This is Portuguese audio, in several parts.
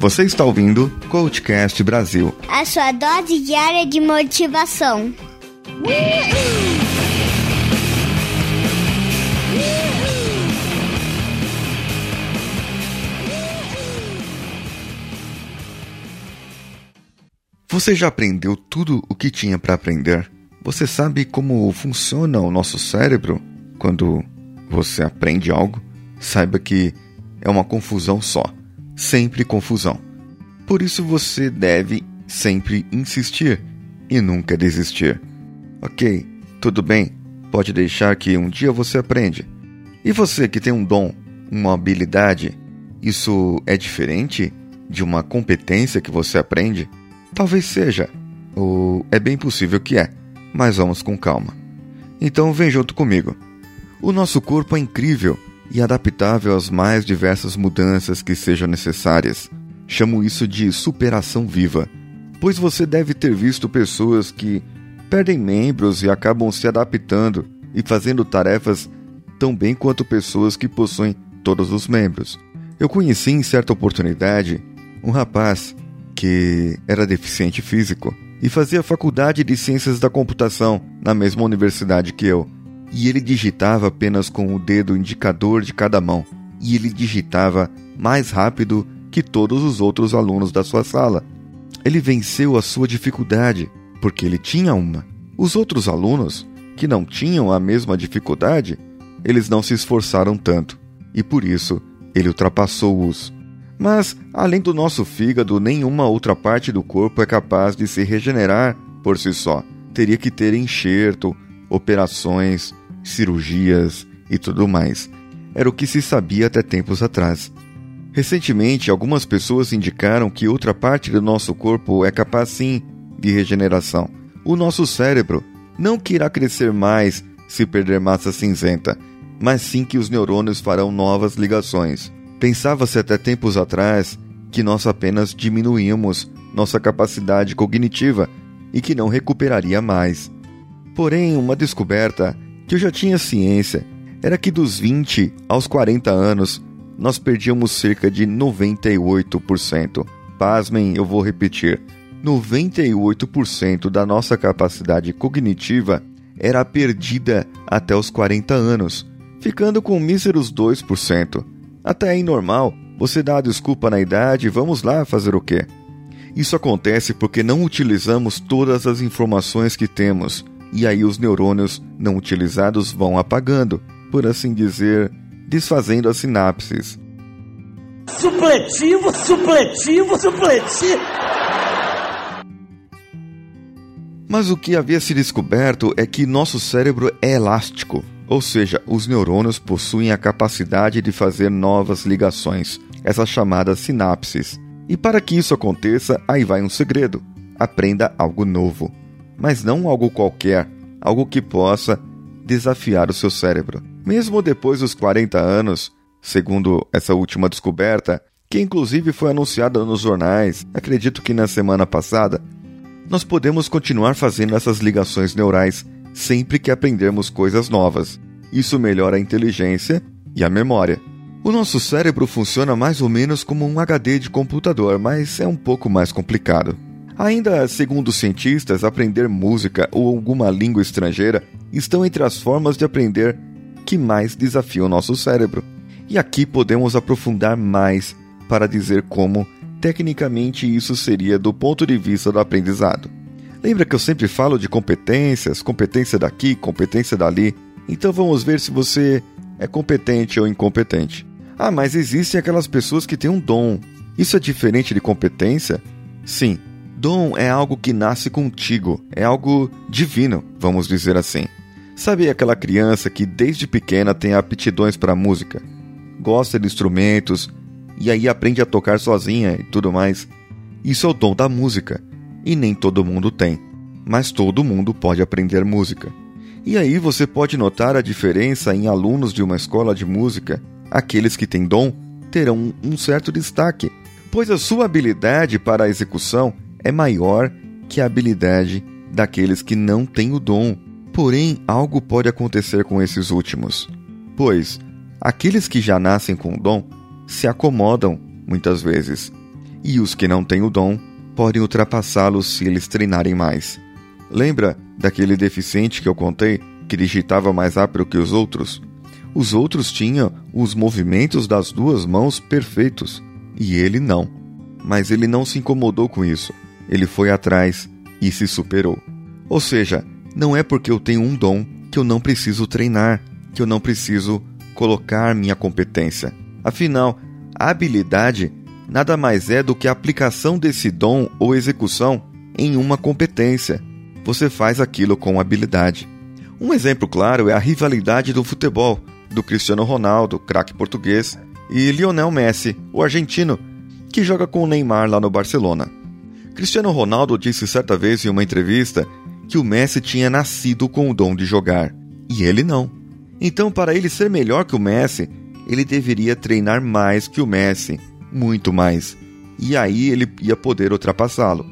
Você está ouvindo Coachcast Brasil. A sua dose diária de motivação. Você já aprendeu tudo o que tinha para aprender? Você sabe como funciona o nosso cérebro quando você aprende algo? Saiba que é uma confusão só. Sempre confusão. Por isso você deve sempre insistir e nunca desistir. Ok, tudo bem, pode deixar que um dia você aprende. E você que tem um dom, uma habilidade, isso é diferente de uma competência que você aprende? Talvez seja, ou é bem possível que é, mas vamos com calma. Então vem junto comigo. O nosso corpo é incrível e adaptável às mais diversas mudanças que sejam necessárias. Chamo isso de superação viva, pois você deve ter visto pessoas que perdem membros e acabam se adaptando e fazendo tarefas tão bem quanto pessoas que possuem todos os membros. Eu conheci em certa oportunidade um rapaz que era deficiente físico e fazia faculdade de ciências da computação na mesma universidade que eu. E ele digitava apenas com o dedo indicador de cada mão, e ele digitava mais rápido que todos os outros alunos da sua sala. Ele venceu a sua dificuldade, porque ele tinha uma. Os outros alunos, que não tinham a mesma dificuldade, eles não se esforçaram tanto, e por isso ele ultrapassou-os. Mas, além do nosso fígado, nenhuma outra parte do corpo é capaz de se regenerar por si só. Teria que ter enxerto, operações, cirurgias e tudo mais. Era o que se sabia até tempos atrás. Recentemente, algumas pessoas indicaram que outra parte do nosso corpo é capaz sim de regeneração. O nosso cérebro não que irá crescer mais se perder massa cinzenta, mas sim que os neurônios farão novas ligações. Pensava-se até tempos atrás que nós apenas diminuíamos nossa capacidade cognitiva e que não recuperaria mais. Porém, uma descoberta que eu já tinha ciência era que dos 20 aos 40 anos nós perdíamos cerca de 98%. Pasmem, eu vou repetir: 98% da nossa capacidade cognitiva era perdida até os 40 anos, ficando com míseros 2%. Até aí normal, você dá a desculpa na idade vamos lá fazer o quê? Isso acontece porque não utilizamos todas as informações que temos, e aí os neurônios não utilizados vão apagando, por assim dizer, desfazendo as sinapses. Supletivo, supletivo, supletivo! Mas o que havia se descoberto é que nosso cérebro é elástico ou seja, os neurônios possuem a capacidade de fazer novas ligações, essas chamadas sinapses. E para que isso aconteça, aí vai um segredo: aprenda algo novo. Mas não algo qualquer, algo que possa desafiar o seu cérebro. Mesmo depois dos 40 anos, segundo essa última descoberta, que inclusive foi anunciada nos jornais, acredito que na semana passada, nós podemos continuar fazendo essas ligações neurais sempre que aprendermos coisas novas. Isso melhora a inteligência e a memória. O nosso cérebro funciona mais ou menos como um HD de computador, mas é um pouco mais complicado. Ainda segundo cientistas, aprender música ou alguma língua estrangeira estão entre as formas de aprender que mais desafiam nosso cérebro. E aqui podemos aprofundar mais para dizer como, tecnicamente, isso seria do ponto de vista do aprendizado. Lembra que eu sempre falo de competências, competência daqui, competência dali? Então vamos ver se você é competente ou incompetente. Ah, mas existem aquelas pessoas que têm um dom. Isso é diferente de competência? Sim. Dom é algo que nasce contigo, é algo divino, vamos dizer assim. Sabe aquela criança que desde pequena tem aptidões para música, gosta de instrumentos e aí aprende a tocar sozinha e tudo mais? Isso é o dom da música e nem todo mundo tem, mas todo mundo pode aprender música. E aí você pode notar a diferença em alunos de uma escola de música. Aqueles que têm dom terão um certo destaque, pois a sua habilidade para a execução é maior que a habilidade daqueles que não têm o dom. Porém, algo pode acontecer com esses últimos, pois aqueles que já nascem com o dom se acomodam muitas vezes E os que não têm o dom podem ultrapassá-los se eles treinarem mais. Lembra daquele deficiente que eu contei que digitava mais rápido que os outros? Os outros tinham os movimentos das duas mãos perfeitos e ele não. Mas ele não se incomodou com isso. Ele foi atrás e se superou. Ou seja, não é porque eu tenho um dom que eu não preciso treinar, que eu não preciso colocar minha competência. Afinal, a habilidade nada mais é do que a aplicação desse dom ou execução em uma competência. Você faz aquilo com habilidade. Um exemplo claro é a rivalidade do futebol do Cristiano Ronaldo, craque português, e Lionel Messi, o argentino, que joga com o Neymar lá no Barcelona. Cristiano Ronaldo disse certa vez em uma entrevista que o Messi tinha nascido com o dom de jogar, e ele não. Então, para ele ser melhor que o Messi, ele deveria treinar mais que o Messi, muito mais. E aí ele ia poder ultrapassá-lo.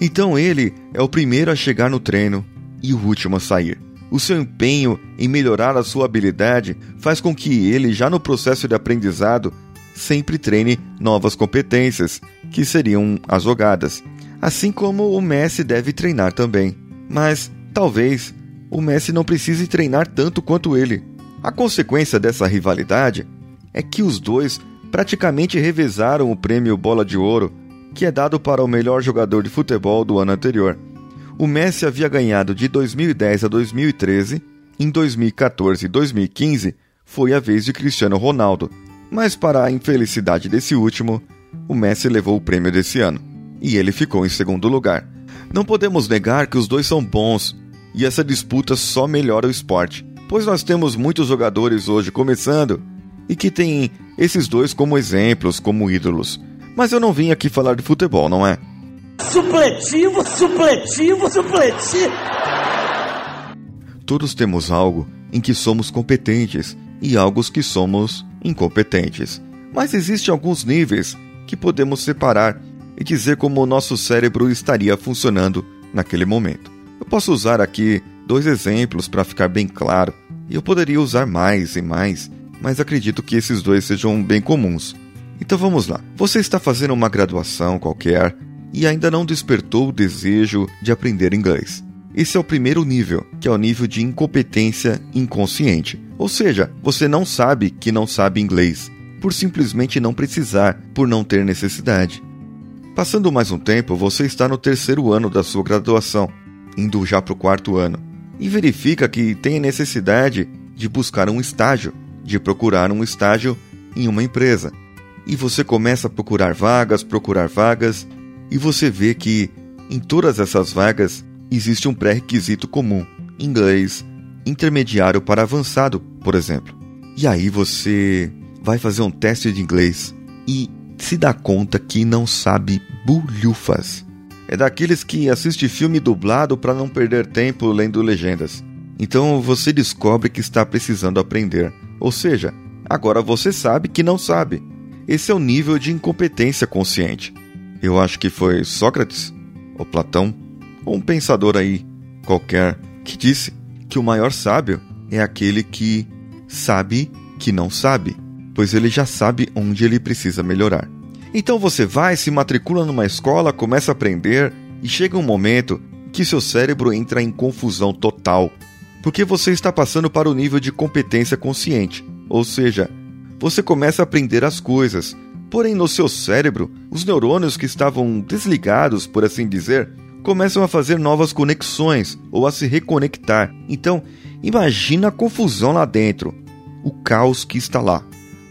Então ele é o primeiro a chegar no treino e o último a sair. O seu empenho em melhorar a sua habilidade faz com que ele, já no processo de aprendizado, sempre treine novas competências, que seriam as jogadas. Assim como o Messi deve treinar também. Mas, talvez, o Messi não precise treinar tanto quanto ele. A consequência dessa rivalidade é que os dois praticamente revezaram o prêmio Bola de Ouro, que é dado para o melhor jogador de futebol do ano anterior. O Messi havia ganhado de 2010 a 2013, em 2014 e 2015 foi a vez de Cristiano Ronaldo, mas para a infelicidade desse último, o Messi levou o prêmio desse ano, e ele ficou em segundo lugar. Não podemos negar que os dois são bons, e essa disputa só melhora o esporte, pois nós temos muitos jogadores hoje começando e que têm esses dois como exemplos, como ídolos. Mas eu não vim aqui falar de futebol, não é? Supletivo, supletivo, supletivo. Todos temos algo em que somos competentes e algo que somos incompetentes. Mas existem alguns níveis que podemos separar e dizer como o nosso cérebro estaria funcionando naquele momento. Eu posso usar aqui dois exemplos para ficar bem claro, e eu poderia usar mais e mais, mas acredito que esses dois sejam bem comuns. Então vamos lá. Você está fazendo uma graduação qualquer e ainda não despertou o desejo de aprender inglês. Esse é o primeiro nível, que é o nível de incompetência inconsciente. Ou seja, você não sabe que não sabe inglês, por simplesmente não precisar, por não ter necessidade. Passando mais um tempo, você está no terceiro ano da sua graduação, indo já para o quarto ano, e verifica que tem necessidade de buscar um estágio, de procurar um estágio em uma empresa. E você começa a procurar vagas, procurar vagas, e você vê que em todas essas vagas existe um pré-requisito comum: inglês, intermediário para avançado, por exemplo. E aí você vai fazer um teste de inglês e se dá conta que não sabe bulhufas. É daqueles que assiste filme dublado para não perder tempo lendo legendas. Então você descobre que está precisando aprender. Ou seja, agora você sabe que não sabe. Esse é o nível de incompetência consciente. Eu acho que foi Sócrates, ou Platão, ou um pensador aí qualquer, que disse que o maior sábio é aquele que sabe que não sabe, pois ele já sabe onde ele precisa melhorar. Então você vai, se matricula numa escola, começa a aprender e chega um momento que seu cérebro entra em confusão total, porque você está passando para o nível de competência consciente, ou seja, você começa a aprender as coisas, Porém, no seu cérebro, os neurônios que estavam desligados, por assim dizer, começam a fazer novas conexões ou a se reconectar. Então, imagina a confusão lá dentro, o caos que está lá.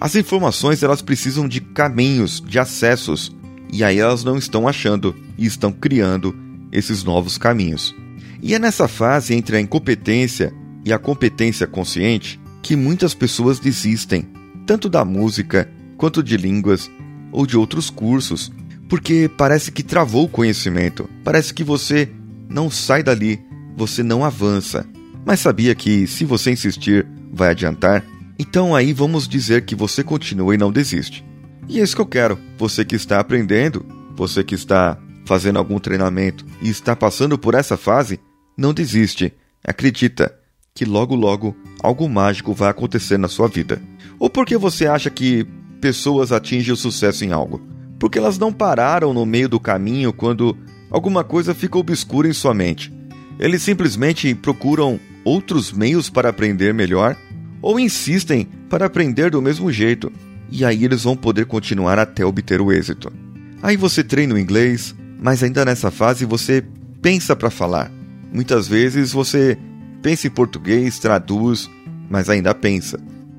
As informações elas precisam de caminhos, de acessos, e aí elas não estão achando e estão criando esses novos caminhos. E é nessa fase entre a incompetência e a competência consciente que muitas pessoas desistem, tanto da música quanto de línguas ou de outros cursos, porque parece que travou o conhecimento, parece que você não sai dali, você não avança. Mas sabia que se você insistir, vai adiantar? Então aí vamos dizer que você continua e não desiste. E é isso que eu quero. Você que está aprendendo, você que está fazendo algum treinamento e está passando por essa fase, não desiste. Acredita que logo logo algo mágico vai acontecer na sua vida. Ou porque você acha que pessoas atingem o sucesso em algo? porque elas não pararam no meio do caminho quando alguma coisa fica obscura em sua mente. Eles simplesmente procuram outros meios para aprender melhor ou insistem para aprender do mesmo jeito, e aí eles vão poder continuar até obter o êxito. Aí você treina o inglês, mas ainda nessa fase você pensa para falar. Muitas vezes você pensa em português, traduz, mas ainda pensa.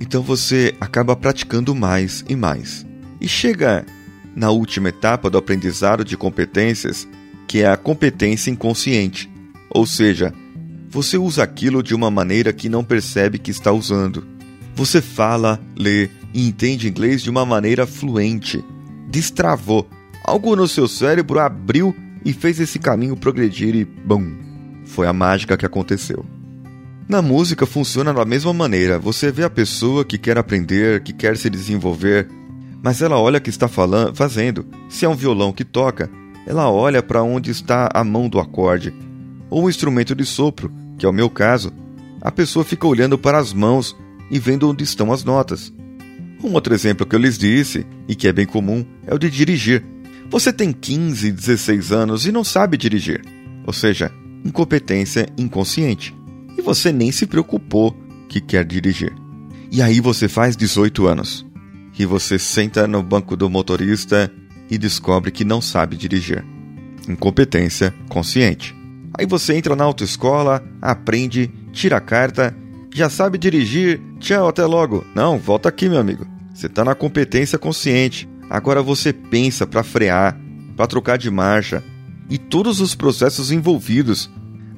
Então você acaba praticando mais e mais. E chega na última etapa do aprendizado de competências, que é a competência inconsciente. Ou seja, você usa aquilo de uma maneira que não percebe que está usando. Você fala, lê e entende inglês de uma maneira fluente. Destravou. Algo no seu cérebro abriu e fez esse caminho progredir e bum! Foi a mágica que aconteceu. Na música funciona da mesma maneira. Você vê a pessoa que quer aprender, que quer se desenvolver, mas ela olha o que está falando, fazendo. Se é um violão que toca, ela olha para onde está a mão do acorde. Ou um instrumento de sopro, que é o meu caso, a pessoa fica olhando para as mãos e vendo onde estão as notas. Um outro exemplo que eu lhes disse, e que é bem comum, é o de dirigir. Você tem 15, 16 anos e não sabe dirigir, ou seja, incompetência inconsciente. E você nem se preocupou que quer dirigir. E aí você faz 18 anos que você senta no banco do motorista e descobre que não sabe dirigir. Incompetência consciente. Aí você entra na autoescola, aprende, tira a carta, já sabe dirigir, tchau, até logo. Não, volta aqui, meu amigo. Você está na competência consciente. Agora você pensa para frear, para trocar de marcha e todos os processos envolvidos.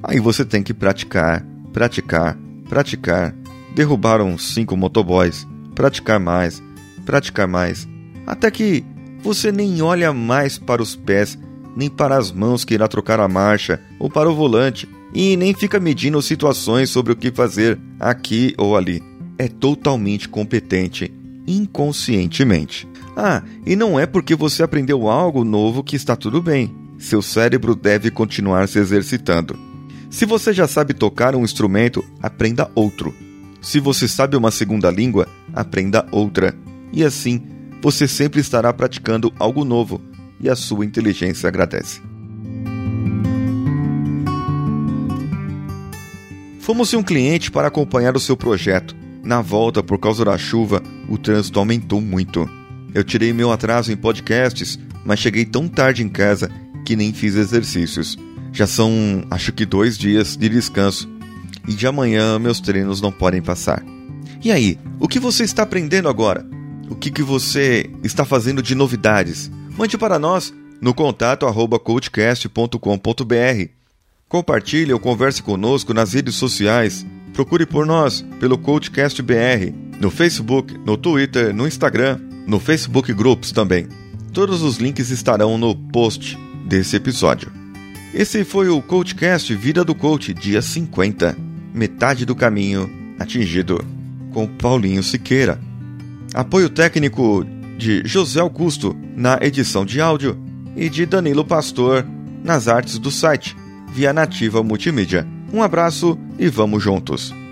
Aí você tem que praticar, praticar, praticar. Derrubaram cinco motoboys, praticar mais, praticar mais, até que você nem olha mais para os pés, nem para as mãos que irá trocar a marcha, ou para o volante, e nem fica medindo situações sobre o que fazer aqui ou ali. É totalmente competente, inconscientemente. Ah, e não é porque você aprendeu algo novo que está tudo bem. Seu cérebro deve continuar se exercitando. Se você já sabe tocar um instrumento, aprenda outro. Se você sabe uma segunda língua, aprenda outra e assim você sempre estará praticando algo novo e a sua inteligência agradece. Fomos em um cliente para acompanhar o seu projeto. Na volta, por causa da chuva, o trânsito aumentou muito. Eu tirei meu atraso em podcasts, mas cheguei tão tarde em casa que nem fiz exercícios. Já são, acho que, dois dias de descanso. E de amanhã meus treinos não podem passar. E aí, o que você está aprendendo agora? o que, que você está fazendo de novidades. Mande para nós no contato arroba coachcast.com.br. Compartilhe ou converse conosco nas redes sociais. Procure por nós pelo Coachcast BR, no Facebook, no Twitter, no Instagram, no Facebook Groups também. Todos os links estarão no post desse episódio. Esse foi o Coachcast Vida do Coach, dia 50, metade do caminho atingido, com Paulinho Siqueira. Apoio técnico de José Augusto na edição de áudio e de Danilo Pastor nas artes do site, via Nativa Multimídia. Um abraço e vamos juntos!